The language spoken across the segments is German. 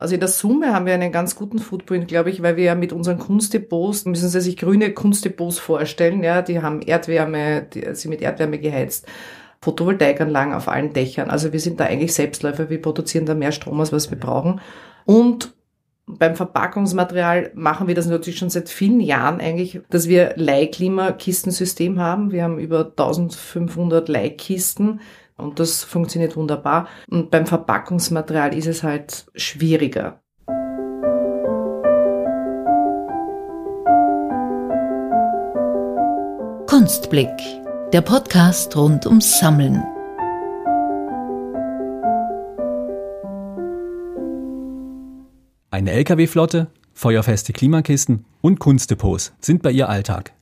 Also in der Summe haben wir einen ganz guten Footprint, glaube ich, weil wir ja mit unseren Kunstdepots, müssen Sie sich grüne Kunstdepots vorstellen, ja, die haben Erdwärme, die sind mit Erdwärme geheizt. Photovoltaikanlagen auf allen Dächern. Also wir sind da eigentlich Selbstläufer, wir produzieren da mehr Strom, als was wir brauchen. Und beim Verpackungsmaterial machen wir das natürlich schon seit vielen Jahren eigentlich, dass wir Leihklimakistensystem haben. Wir haben über 1500 Leihkisten und das funktioniert wunderbar. Und beim Verpackungsmaterial ist es halt schwieriger. Kunstblick, der Podcast rund ums Sammeln. Eine Lkw-Flotte, feuerfeste Klimakisten und Kunstdepots sind bei ihr Alltag.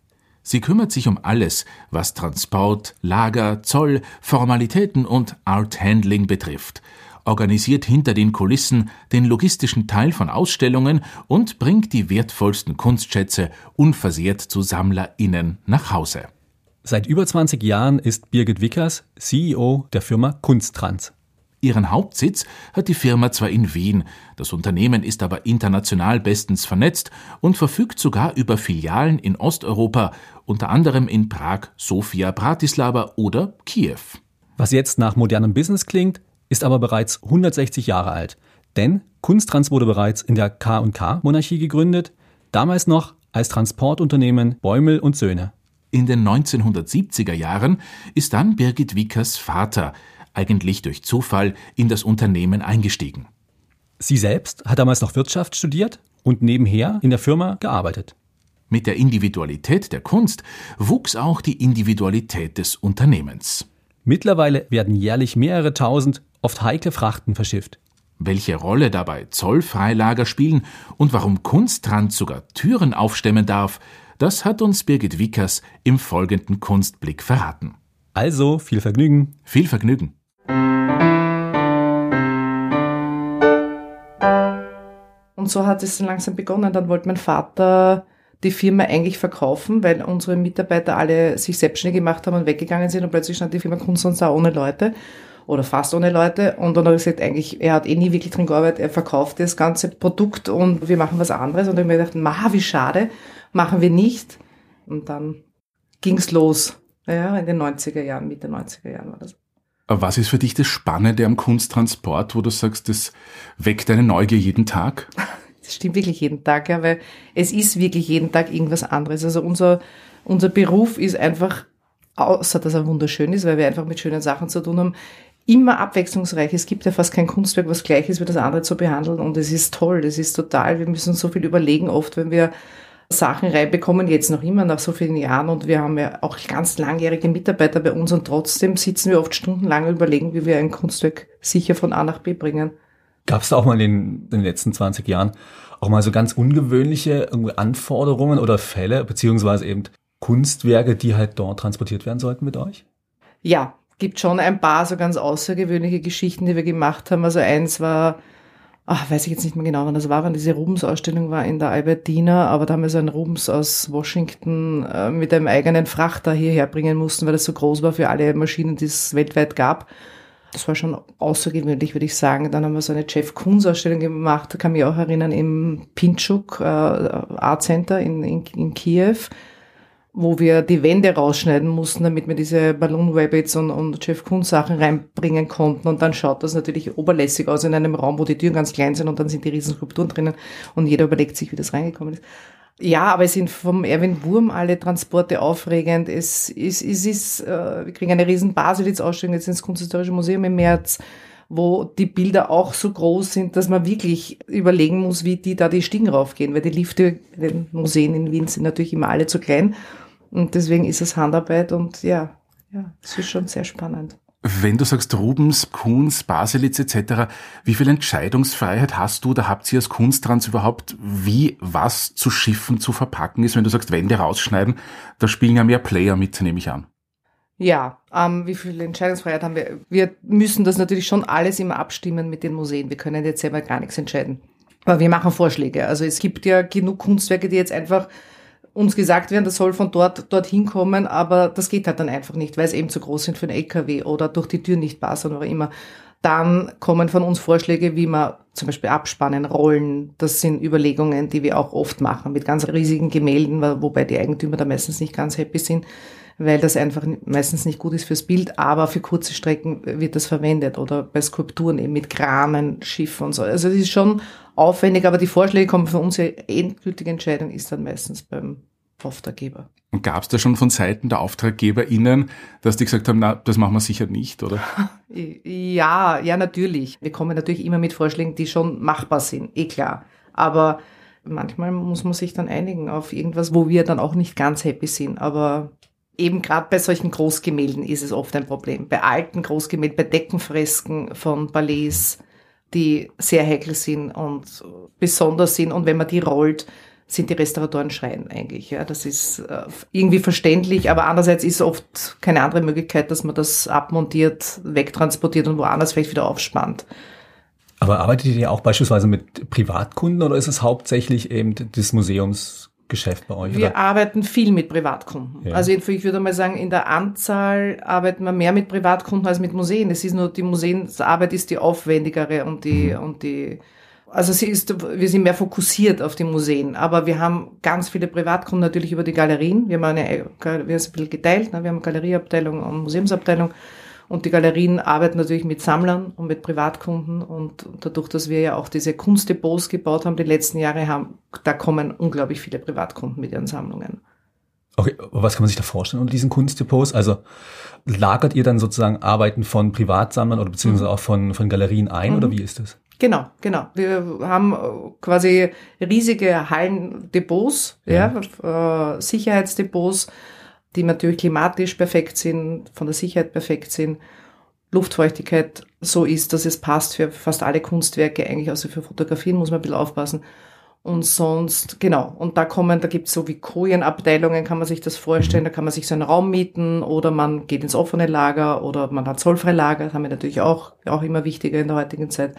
Sie kümmert sich um alles, was Transport, Lager, Zoll, Formalitäten und Art Handling betrifft, organisiert hinter den Kulissen den logistischen Teil von Ausstellungen und bringt die wertvollsten Kunstschätze unversehrt zu SammlerInnen nach Hause. Seit über 20 Jahren ist Birgit Wickers CEO der Firma Kunsttrans. Ihren Hauptsitz hat die Firma zwar in Wien, das Unternehmen ist aber international bestens vernetzt und verfügt sogar über Filialen in Osteuropa, unter anderem in Prag, Sofia, Bratislava oder Kiew. Was jetzt nach modernem Business klingt, ist aber bereits 160 Jahre alt. Denn Kunsttrans wurde bereits in der K&K-Monarchie gegründet, damals noch als Transportunternehmen Bäumel und Söhne. In den 1970er Jahren ist dann Birgit Wickers Vater, eigentlich durch Zufall, in das Unternehmen eingestiegen. Sie selbst hat damals noch Wirtschaft studiert und nebenher in der Firma gearbeitet. Mit der Individualität der Kunst wuchs auch die Individualität des Unternehmens. Mittlerweile werden jährlich mehrere tausend, oft heikle Frachten verschifft. Welche Rolle dabei Zollfreilager spielen und warum Kunsttrans sogar Türen aufstemmen darf, das hat uns Birgit Wickers im folgenden Kunstblick verraten. Also viel Vergnügen. Viel Vergnügen. Und so hat es dann langsam begonnen. Dann wollte mein Vater die Firma eigentlich verkaufen, weil unsere Mitarbeiter alle sich selbstständig gemacht haben und weggegangen sind und plötzlich stand die Firma Kunst und da ohne Leute oder fast ohne Leute. Und dann hat er gesagt, eigentlich, er hat eh nie wirklich drin gearbeitet, er verkauft das ganze Produkt und wir machen was anderes. Und dann habe ich mir gedacht, ma, wie schade, machen wir nicht. Und dann ging's los. Ja, in den 90er Jahren, Mitte 90er Jahren war das. Was ist für dich das Spannende am Kunsttransport, wo du sagst, das weckt deine Neugier jeden Tag? Das stimmt wirklich jeden Tag, ja, weil es ist wirklich jeden Tag irgendwas anderes. Also unser, unser Beruf ist einfach, außer dass er wunderschön ist, weil wir einfach mit schönen Sachen zu tun haben, immer abwechslungsreich. Es gibt ja fast kein Kunstwerk, was gleich ist wie das andere zu behandeln und es ist toll, das ist total, wir müssen so viel überlegen oft, wenn wir Sachen reinbekommen, jetzt noch immer nach so vielen Jahren und wir haben ja auch ganz langjährige Mitarbeiter bei uns und trotzdem sitzen wir oft stundenlang und überlegen, wie wir ein Kunstwerk sicher von A nach B bringen. Gab es da auch mal in den, in den letzten 20 Jahren auch mal so ganz ungewöhnliche Anforderungen oder Fälle, beziehungsweise eben Kunstwerke, die halt dort transportiert werden sollten mit euch? Ja, gibt schon ein paar so ganz außergewöhnliche Geschichten, die wir gemacht haben. Also eins war ach, weiß ich jetzt nicht mehr genau, wann das war, wann diese Rubens-Ausstellung war in der Albertina, aber da haben wir so einen Rubens aus Washington äh, mit einem eigenen Frachter hierher bringen mussten, weil das so groß war für alle Maschinen, die es weltweit gab. Das war schon außergewöhnlich, würde ich sagen. Dann haben wir so eine Jeff Koons Ausstellung gemacht, kann mich auch erinnern, im Pinchuk äh, Art Center in, in, in Kiew wo wir die Wände rausschneiden mussten, damit wir diese Balloon Rabbits und, und Jeff Koons Sachen reinbringen konnten. Und dann schaut das natürlich oberlässig aus in einem Raum, wo die Türen ganz klein sind und dann sind die Riesenskulpturen drinnen und jeder überlegt sich, wie das reingekommen ist. Ja, aber es sind vom Erwin Wurm alle Transporte aufregend. Es ist, es ist, äh, wir kriegen eine riesen Baselitz-Ausstellung jetzt ins Kunsthistorische Museum im März wo die Bilder auch so groß sind, dass man wirklich überlegen muss, wie die da die Stiegen raufgehen, weil die Lifte in den Museen in Wien sind natürlich immer alle zu klein und deswegen ist es Handarbeit und ja, ja, es ist schon sehr spannend. Wenn du sagst Rubens, Kunz, Baselitz etc., wie viel Entscheidungsfreiheit hast du, da habt ihr als Kunsttrans überhaupt, wie was zu schiffen, zu verpacken ist? Wenn du sagst Wände rausschneiden, da spielen ja mehr Player mit, nehme ich an. Ja, ähm, wie viel Entscheidungsfreiheit haben wir? Wir müssen das natürlich schon alles immer abstimmen mit den Museen. Wir können jetzt selber gar nichts entscheiden. Aber wir machen Vorschläge. Also es gibt ja genug Kunstwerke, die jetzt einfach uns gesagt werden, das soll von dort dorthin kommen, aber das geht halt dann einfach nicht, weil es eben zu groß sind für einen LKW oder durch die Tür nicht passen oder immer. Dann kommen von uns Vorschläge, wie man zum Beispiel abspannen, rollen. Das sind Überlegungen, die wir auch oft machen mit ganz riesigen Gemälden, wobei die Eigentümer da meistens nicht ganz happy sind, weil das einfach meistens nicht gut ist fürs Bild, aber für kurze Strecken wird das verwendet oder bei Skulpturen eben mit Kranen, Schiffen und so. Also es ist schon aufwendig, aber die Vorschläge kommen von uns, die endgültige Entscheidung ist dann meistens beim Auftraggeber. Und gab es da schon von Seiten der AuftraggeberInnen, dass die gesagt haben, na, das machen wir sicher nicht, oder? Ja, ja, natürlich. Wir kommen natürlich immer mit Vorschlägen, die schon machbar sind, eh klar. Aber manchmal muss man sich dann einigen auf irgendwas, wo wir dann auch nicht ganz happy sind. Aber eben gerade bei solchen Großgemälden ist es oft ein Problem. Bei alten Großgemälden, bei Deckenfresken von Ballets, die sehr heikel sind und besonders sind. Und wenn man die rollt, sind die Restauratoren schreien eigentlich. Ja, das ist äh, irgendwie verständlich, aber andererseits ist oft keine andere Möglichkeit, dass man das abmontiert, wegtransportiert und woanders vielleicht wieder aufspannt. Aber arbeitet ihr auch beispielsweise mit Privatkunden oder ist es hauptsächlich eben das Museumsgeschäft bei euch? Wir oder? arbeiten viel mit Privatkunden. Ja. Also ich würde mal sagen, in der Anzahl arbeiten wir mehr mit Privatkunden als mit Museen. Es ist nur die Museumsarbeit ist die aufwendigere und die mhm. und die also sie ist, wir sind mehr fokussiert auf die Museen, aber wir haben ganz viele Privatkunden natürlich über die Galerien. Wir haben eine, wir haben ein bisschen geteilt, ne? wir haben Galerieabteilung und Museumsabteilung. Und die Galerien arbeiten natürlich mit Sammlern und mit Privatkunden. Und dadurch, dass wir ja auch diese Kunstdepots gebaut haben, die letzten Jahre haben, da kommen unglaublich viele Privatkunden mit ihren Sammlungen. Okay, was kann man sich da vorstellen unter diesen Kunstdepots? Also lagert ihr dann sozusagen Arbeiten von Privatsammlern oder beziehungsweise mhm. auch von, von Galerien ein mhm. oder wie ist das? Genau, genau. Wir haben äh, quasi riesige Hallendepots, ja, ja äh, Sicherheitsdepots, die natürlich klimatisch perfekt sind, von der Sicherheit perfekt sind. Luftfeuchtigkeit so ist, dass es passt für fast alle Kunstwerke, eigentlich außer für Fotografien muss man ein bisschen aufpassen. Und sonst, genau, und da kommen, da gibt's so wie Kojenabteilungen, kann man sich das vorstellen, da kann man sich so einen Raum mieten oder man geht ins offene Lager oder man hat zollfreie Lager, das haben wir natürlich auch, auch immer wichtiger in der heutigen Zeit.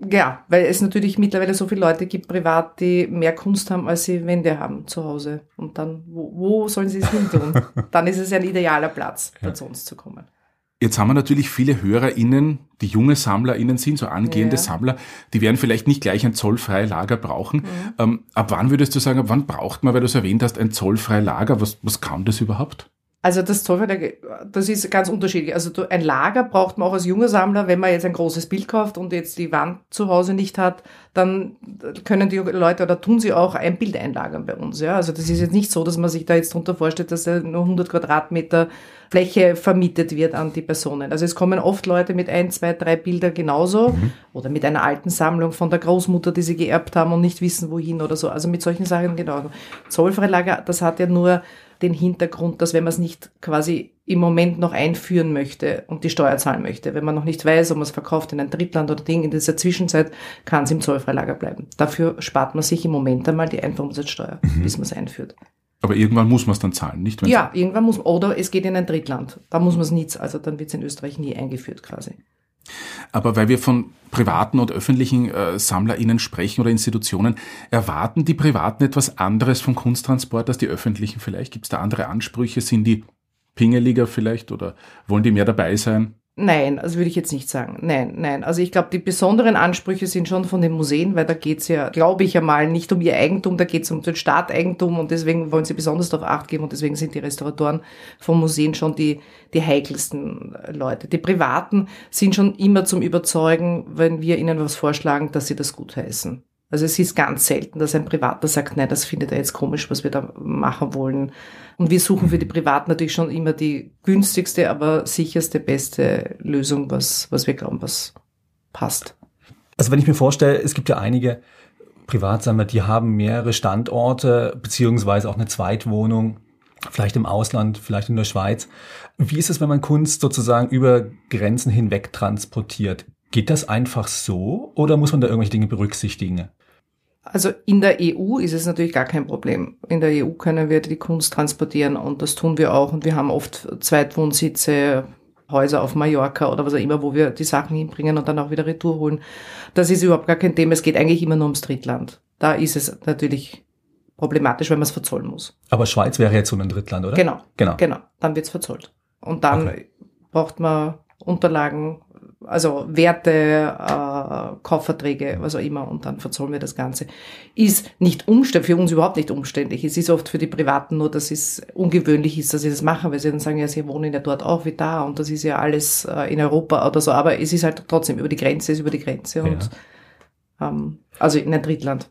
Ja, weil es natürlich mittlerweile so viele Leute gibt privat, die mehr Kunst haben, als sie Wände haben zu Hause. Und dann, wo, wo sollen sie es hin tun? dann ist es ein idealer Platz, ja. zu uns zu kommen. Jetzt haben wir natürlich viele HörerInnen, die junge SammlerInnen sind, so angehende ja. Sammler, die werden vielleicht nicht gleich ein zollfreies Lager brauchen. Mhm. Ähm, ab wann würdest du sagen, ab wann braucht man, weil du es erwähnt hast, ein zollfreies Lager? Was, was kann das überhaupt? Also das Zollverein, das ist ganz unterschiedlich. Also ein Lager braucht man auch als junger Sammler, wenn man jetzt ein großes Bild kauft und jetzt die Wand zu Hause nicht hat, dann können die Leute oder tun sie auch ein Bild einlagern bei uns. Ja, also das ist jetzt nicht so, dass man sich da jetzt drunter vorstellt, dass nur 100 Quadratmeter Fläche vermietet wird an die Personen. Also es kommen oft Leute mit ein, zwei, drei Bilder genauso mhm. oder mit einer alten Sammlung von der Großmutter, die sie geerbt haben und nicht wissen wohin oder so. Also mit solchen Sachen genauso. Zollfreilager, das hat ja nur den Hintergrund, dass wenn man es nicht quasi im Moment noch einführen möchte und die Steuer zahlen möchte, wenn man noch nicht weiß, ob man es verkauft in ein Drittland oder Ding, in dieser Zwischenzeit kann es im Zollfreilager bleiben. Dafür spart man sich im Moment einmal die Einfuhrumsatzsteuer, mhm. bis man es einführt. Aber irgendwann muss man es dann zahlen, nicht? Ja, irgendwann muss man, oder es geht in ein Drittland. Da muss man es nicht, also dann wird es in Österreich nie eingeführt quasi. Aber weil wir von privaten und öffentlichen äh, SammlerInnen sprechen oder Institutionen, erwarten die Privaten etwas anderes vom Kunsttransport als die öffentlichen vielleicht? Gibt es da andere Ansprüche? Sind die pingeliger vielleicht oder wollen die mehr dabei sein? Nein, also würde ich jetzt nicht sagen. Nein, nein. Also ich glaube, die besonderen Ansprüche sind schon von den Museen, weil da geht's ja, glaube ich einmal, nicht um ihr Eigentum, da geht's um den Staateigentum und deswegen wollen sie besonders darauf acht geben und deswegen sind die Restauratoren von Museen schon die, die heikelsten Leute. Die Privaten sind schon immer zum Überzeugen, wenn wir ihnen was vorschlagen, dass sie das gutheißen. Also es ist ganz selten, dass ein Privater sagt, nein, das findet er jetzt komisch, was wir da machen wollen. Und wir suchen für die Privaten natürlich schon immer die günstigste, aber sicherste, beste Lösung, was, was wir glauben, was passt. Also wenn ich mir vorstelle, es gibt ja einige Privatsammler, die haben mehrere Standorte, beziehungsweise auch eine Zweitwohnung, vielleicht im Ausland, vielleicht in der Schweiz. Wie ist es, wenn man Kunst sozusagen über Grenzen hinweg transportiert? Geht das einfach so oder muss man da irgendwelche Dinge berücksichtigen? Also in der EU ist es natürlich gar kein Problem. In der EU können wir die Kunst transportieren und das tun wir auch. Und wir haben oft Zweitwohnsitze, Häuser auf Mallorca oder was auch immer, wo wir die Sachen hinbringen und dann auch wieder retour holen. Das ist überhaupt gar kein Thema. Es geht eigentlich immer nur ums Drittland. Da ist es natürlich problematisch, wenn man es verzollen muss. Aber Schweiz wäre jetzt so ein Drittland, oder? Genau. Genau. Genau. Dann wird es verzollt. Und dann okay. braucht man Unterlagen, also Werte, äh, Kaufverträge, was auch immer, und dann verzollen wir das Ganze. Ist nicht umständlich, für uns überhaupt nicht umständlich. Es ist oft für die Privaten nur, dass es ungewöhnlich ist, dass sie das machen, weil sie dann sagen, ja, sie wohnen ja dort auch wie da und das ist ja alles äh, in Europa oder so, aber es ist halt trotzdem über die Grenze, ist über die Grenze und Ja. ähm, also in ein Drittland.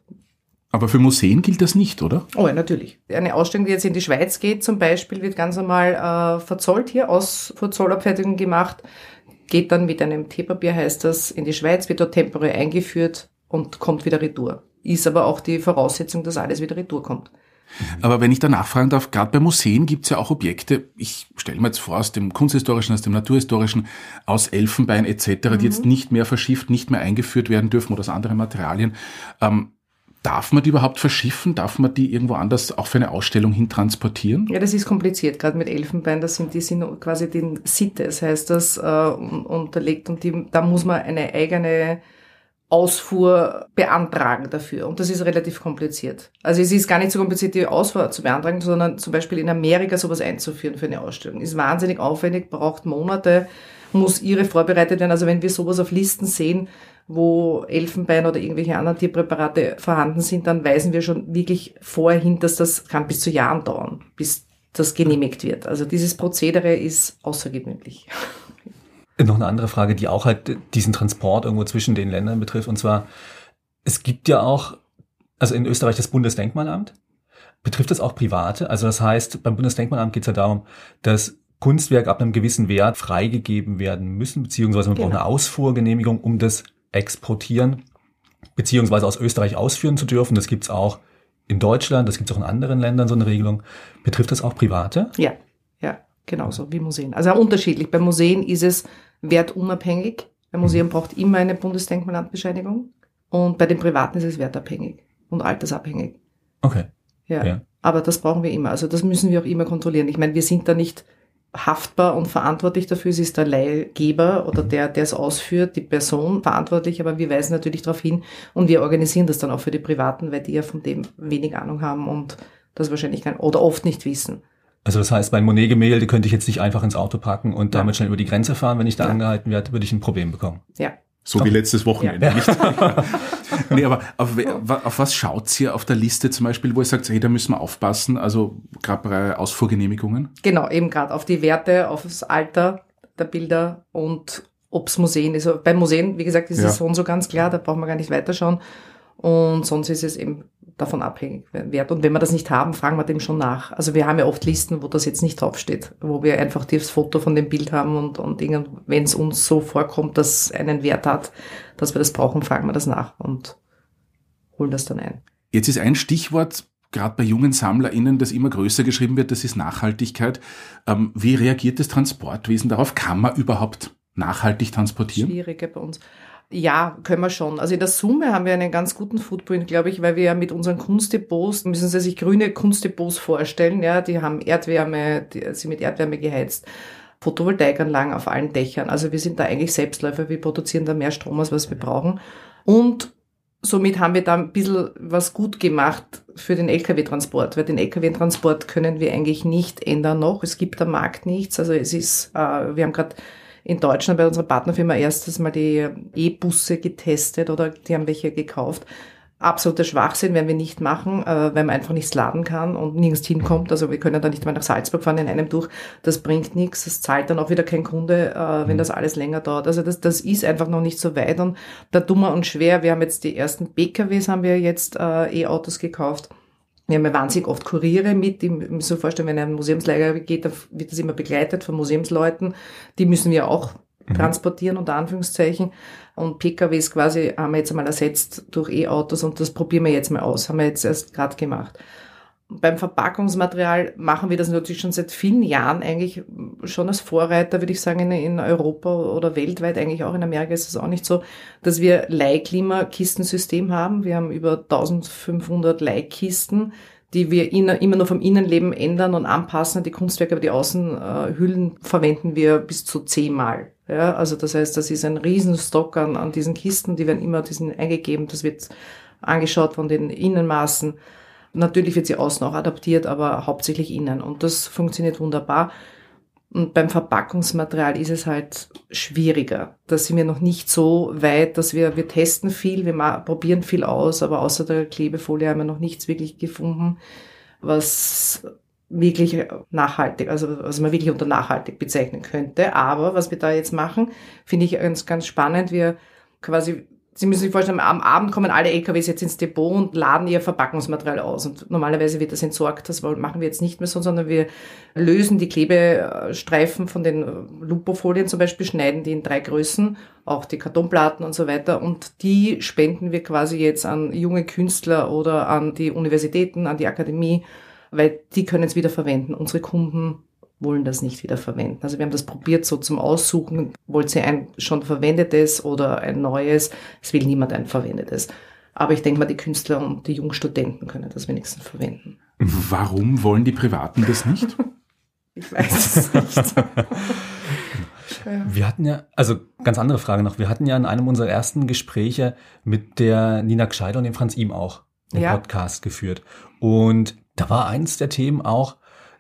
Aber für Museen gilt das nicht, oder? Oh ja, natürlich. Eine Ausstellung, die jetzt in die Schweiz geht, zum Beispiel, wird ganz normal äh, verzollt hier, aus vor Zollabfertigung gemacht, geht dann mit einem Teepapier, heißt das, in die Schweiz, wird dort temporär eingeführt und kommt wieder retour. Ist aber auch die Voraussetzung, dass alles wieder retour kommt. Aber wenn ich da nachfragen darf, gerade bei Museen gibt's ja auch Objekte, ich stelle mir jetzt vor, aus dem kunsthistorischen, aus dem naturhistorischen, aus Elfenbein etc., die jetzt nicht mehr verschifft, nicht mehr eingeführt werden dürfen oder aus anderen Materialien. Ähm, darf man die überhaupt verschiffen? Darf man die irgendwo anders auch für eine Ausstellung hin transportieren? Ja, das ist kompliziert, gerade mit Elfenbein, das sind die sind quasi den Sites, heißt das, äh, un- unterlegt und die, da muss man eine eigene Ausfuhr beantragen dafür. Und das ist relativ kompliziert. Also es ist gar nicht so kompliziert, die Ausfuhr zu beantragen, sondern zum Beispiel in Amerika sowas einzuführen für eine Ausstellung. Ist wahnsinnig aufwendig, braucht Monate, muss ihre vorbereitet werden. Also wenn wir sowas auf Listen sehen, wo Elfenbein oder irgendwelche anderen Tierpräparate vorhanden sind, dann weisen wir schon wirklich vorhin, dass das kann bis zu Jahren dauern, bis das genehmigt wird. Also dieses Prozedere ist außergewöhnlich. Noch eine andere Frage, die auch halt diesen Transport irgendwo zwischen den Ländern betrifft. Und zwar, es gibt ja auch, also in Österreich das Bundesdenkmalamt. Betrifft das auch Private? Also das heißt, beim Bundesdenkmalamt geht es ja darum, dass Kunstwerke ab einem gewissen Wert freigegeben werden müssen, beziehungsweise man braucht Genau. eine Ausfuhrgenehmigung, um das exportieren, beziehungsweise aus Österreich ausführen zu dürfen. Das gibt's auch in Deutschland, das gibt's auch in anderen Ländern, so eine Regelung. Betrifft das auch Private? Ja, ja, genauso wie Museen. Also unterschiedlich. Bei Museen ist es wertunabhängig. Ein Museum braucht immer eine Bundesdenkmalamtbescheinigung. Und bei den Privaten ist es wertabhängig und altersabhängig. Okay. Ja. Ja. Aber das brauchen wir immer. Also das müssen wir auch immer kontrollieren. Ich meine, wir sind da nicht haftbar und verantwortlich dafür. Es ist der Leihgeber oder der, der es ausführt, die Person verantwortlich, aber wir weisen natürlich darauf hin und wir organisieren das dann auch für die Privaten, weil die ja von dem wenig Ahnung haben und das wahrscheinlich kein, oder oft nicht wissen. Also das heißt, mein Monet-Gemälde könnte ich jetzt nicht einfach ins Auto packen und Ja. damit schnell über die Grenze fahren. Wenn ich da Ja. angehalten werde, würde ich ein Problem bekommen. Ja. So wie letztes Wochenende. Ja. Nicht? nee, aber auf, auf was schaut's hier auf der Liste zum Beispiel, wo ihr sagt, hey, da müssen wir aufpassen, also gerade bei Ausfuhrgenehmigungen? Genau, eben gerade auf die Werte, auf das Alter der Bilder und ob's Museen ist. Also Bei Museen, wie gesagt, ist Ja. es so und so ganz klar, da brauchen wir gar nicht weiterschauen. Und sonst ist es eben davon abhängig, Wert. Und wenn wir das nicht haben, fragen wir dem schon nach. Also wir haben ja oft Listen, wo das jetzt nicht draufsteht, wo wir einfach das Foto von dem Bild haben und, und wenn es uns so vorkommt, dass es einen Wert hat, dass wir das brauchen, fragen wir das nach und holen das dann ein. Jetzt ist ein Stichwort, gerade bei jungen SammlerInnen, das immer größer geschrieben wird, das ist Nachhaltigkeit. Ähm, wie reagiert das Transportwesen darauf? Kann man überhaupt nachhaltig transportieren? Schwieriger bei uns. Ja, können wir schon. Also in der Summe haben wir einen ganz guten Footprint, glaube ich, weil wir ja mit unseren Kunstdepots, müssen Sie sich grüne Kunstdepots vorstellen, ja, die haben Erdwärme, die sind mit Erdwärme geheizt. Photovoltaikanlagen auf allen Dächern. Also wir sind da eigentlich Selbstläufer, wir produzieren da mehr Strom, als was wir brauchen. Und somit haben wir da ein bisschen was gut gemacht für den Lkw-Transport, weil den Lkw-Transport können wir eigentlich nicht ändern noch. Es gibt am Markt nichts. Also es ist, äh, wir haben gerade in Deutschland bei unserer Partnerfirma erstes Mal die E-Busse getestet oder die haben welche gekauft. Absoluter Schwachsinn werden wir nicht machen, äh, weil man einfach nichts laden kann und nirgends hinkommt. Also wir können da nicht mal nach Salzburg fahren in einem durch. Das bringt nichts. Das zahlt dann auch wieder kein Kunde, äh, wenn das alles länger dauert. Also das, das ist einfach noch nicht so weit und da dummer und schwer. Wir haben jetzt die ersten PKWs, haben wir jetzt äh, E-Autos gekauft. Wir haben ja wahnsinnig oft Kuriere mit, die müssen so vorstellen, wenn ein Museumsleger geht, dann wird das immer begleitet von Museumsleuten. Die müssen wir auch transportieren, unter Anführungszeichen. Und PKWs quasi haben wir jetzt einmal ersetzt durch E-Autos und das probieren wir jetzt mal aus. Haben wir jetzt erst gerade gemacht. Beim Verpackungsmaterial machen wir das natürlich schon seit vielen Jahren eigentlich schon als Vorreiter, würde ich sagen, in, in Europa oder weltweit, eigentlich auch in Amerika ist es auch nicht so, dass wir Leihklimakistensystem haben. Wir haben über 1500 Leihkisten, die wir in, immer nur vom Innenleben ändern und anpassen. Die Kunstwerke, aber die Außenhüllen verwenden wir bis zu zehnmal. Ja, also das heißt, das ist ein Riesenstock an, an diesen Kisten, die werden immer diesen eingegeben. Das wird angeschaut von den Innenmaßen. Natürlich wird sie außen auch adaptiert, aber hauptsächlich innen. Und das funktioniert wunderbar. Und beim Verpackungsmaterial ist es halt schwieriger. Da sind wir noch nicht so weit, dass wir, wir testen viel, wir probieren viel aus, aber außer der Klebefolie haben wir noch nichts wirklich gefunden, was wirklich nachhaltig, also was man wirklich unter nachhaltig bezeichnen könnte. Aber was wir da jetzt machen, finde ich ganz, ganz spannend. Wir quasi Sie müssen sich vorstellen, am Abend kommen alle LKWs jetzt ins Depot und laden ihr Verpackungsmaterial aus. Und normalerweise wird das entsorgt. Das machen wir jetzt nicht mehr so, sondern wir lösen die Klebestreifen von den Lupofolien zum Beispiel, schneiden die in drei Größen, auch die Kartonplatten und so weiter. Und die spenden wir quasi jetzt an junge Künstler oder an die Universitäten, an die Akademie, weil die können es wieder verwenden. Unsere Kunden wollen das nicht wieder verwenden. Also wir haben das probiert so zum Aussuchen, wollt ihr ein schon verwendetes oder ein neues? Es will niemand ein verwendetes. Aber ich denke mal, die Künstler und die jungen Studenten können das wenigstens verwenden. Warum wollen die Privaten das nicht? ich weiß es nicht. Wir hatten ja, also ganz andere Frage noch, wir hatten ja in einem unserer ersten Gespräche mit der Nina Gscheider und dem Franz Ihm auch einen ja. Podcast geführt. Und da war eins der Themen auch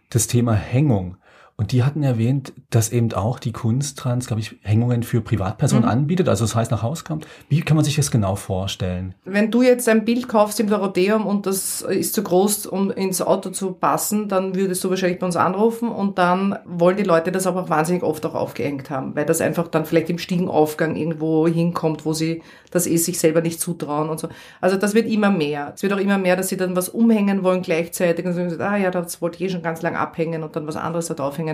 das Thema Hängung. Und die hatten erwähnt, dass eben auch die Kunsttrans, glaube ich, Hängungen für Privatpersonen mhm. anbietet, also das heißt nach Haus kommt. Wie kann man sich das genau vorstellen? Wenn du jetzt ein Bild kaufst im Dorotheum und das ist zu groß, um ins Auto zu passen, dann würdest du wahrscheinlich bei uns anrufen und dann wollen die Leute das aber auch wahnsinnig oft auch aufgehängt haben, weil das einfach dann vielleicht im Stiegenaufgang irgendwo hinkommt, wo sie das eh sich selber nicht zutrauen und so. Also das wird immer mehr. Es wird auch immer mehr, dass sie dann was umhängen wollen gleichzeitig und sagen, ah ja, das wollte ich eh schon ganz lang abhängen und dann was anderes da draufhängen.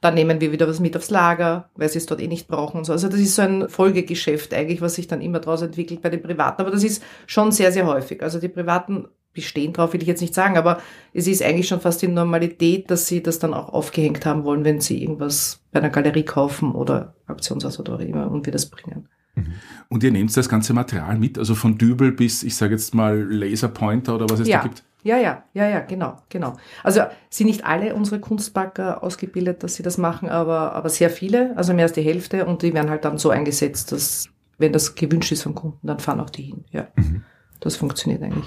Dann nehmen wir wieder was mit aufs Lager, weil sie es dort eh nicht brauchen und so. Also das ist so ein Folgegeschäft eigentlich, was sich dann immer daraus entwickelt bei den Privaten. Aber das ist schon sehr, sehr häufig. Also die Privaten bestehen drauf, will ich jetzt nicht sagen, aber es ist eigentlich schon fast die Normalität, dass sie das dann auch aufgehängt haben wollen, wenn sie irgendwas bei einer Galerie kaufen oder Aktionshaus oder immer und wir das bringen. Mhm. Und ihr nehmt das ganze Material mit, also von Dübel bis, ich sage jetzt mal, Laserpointer oder was es ja. da gibt? Ja, ja, ja, ja, genau, genau. Also sind nicht alle unsere Kunstbacker ausgebildet, dass sie das machen, aber, aber sehr viele, also mehr als die Hälfte und die werden halt dann so eingesetzt, dass, wenn das gewünscht ist vom Kunden, dann fahren auch die hin. Ja, mhm. das funktioniert eigentlich.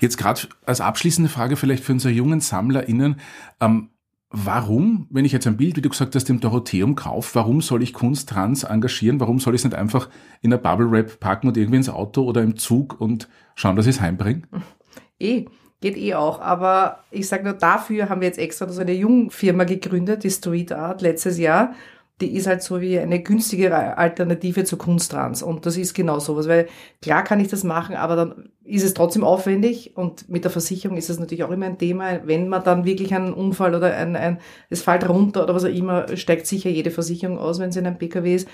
Jetzt gerade als abschließende Frage vielleicht für unsere jungen SammlerInnen, ähm, Warum, wenn ich jetzt ein Bild, wie du gesagt hast, im Dorotheum kaufe, warum soll ich Kunst trans engagieren? Warum soll ich es nicht einfach in der Bubble Wrap packen und irgendwie ins Auto oder im Zug und schauen, dass ich es heimbringe? Eh, geht eh auch. Aber ich sage nur, dafür haben wir jetzt extra so eine Jungfirma gegründet, die Street Art, letztes Jahr die ist halt so wie eine günstigere Alternative zu Kunsttrans. Und das ist genau sowas, weil klar kann ich das machen, aber dann ist es trotzdem aufwendig und mit der Versicherung ist es natürlich auch immer ein Thema. Wenn man dann wirklich einen Unfall oder ein, ein es fällt runter oder was auch immer, steigt sicher jede Versicherung aus, wenn es in einem PKW ist.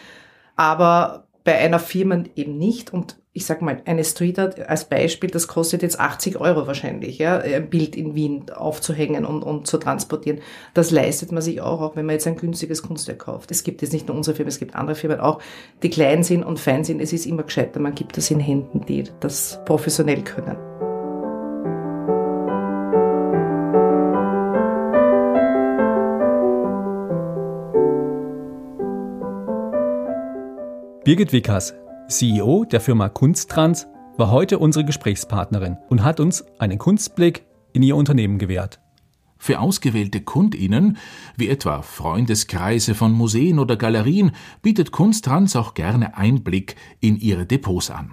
Aber bei einer Firma eben nicht. Und ich sag mal, eine Street Art als Beispiel, das kostet jetzt 80 Euro wahrscheinlich, ja, ein Bild in Wien aufzuhängen und, und zu transportieren. Das leistet man sich auch, auch wenn man jetzt ein günstiges Kunstwerk kauft. Es gibt jetzt nicht nur unsere Firma, es gibt andere Firmen auch, die klein sind und fein sind. Es ist immer gescheiter, man gibt das in Händen, die das professionell können. Birgit Wickers, CEO der Firma Kunsttrans, war heute unsere Gesprächspartnerin und hat uns einen Kunstblick in ihr Unternehmen gewährt. Für ausgewählte KundInnen, wie etwa Freundeskreise von Museen oder Galerien, bietet Kunsttrans auch gerne Einblick in ihre Depots an.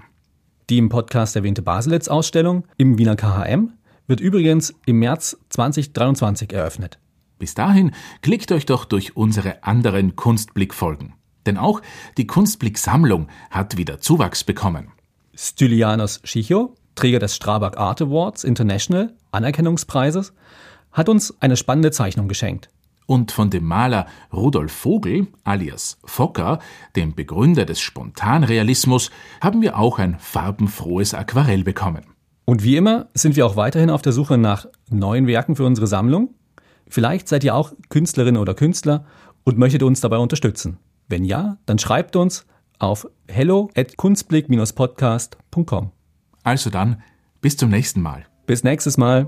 Die im Podcast erwähnte Baselitz-Ausstellung im Wiener KHM wird übrigens im März 2023 eröffnet. Bis dahin klickt euch doch durch unsere anderen Kunstblick-Folgen. Denn auch die Kunstblick-Sammlung hat wieder Zuwachs bekommen. Stylianos Schicho, Träger des Strabag Art Awards International, Anerkennungspreises, hat uns eine spannende Zeichnung geschenkt. Und von dem Maler Rudolf Vogel, alias Fokker, dem Begründer des Spontanrealismus, haben wir auch ein farbenfrohes Aquarell bekommen. Und wie immer sind wir auch weiterhin auf der Suche nach neuen Werken für unsere Sammlung. Vielleicht seid ihr auch Künstlerin oder Künstler und möchtet uns dabei unterstützen. Wenn ja, dann schreibt uns auf hello at kunstblick-podcast.com. Also dann, bis zum nächsten Mal. Bis nächstes Mal.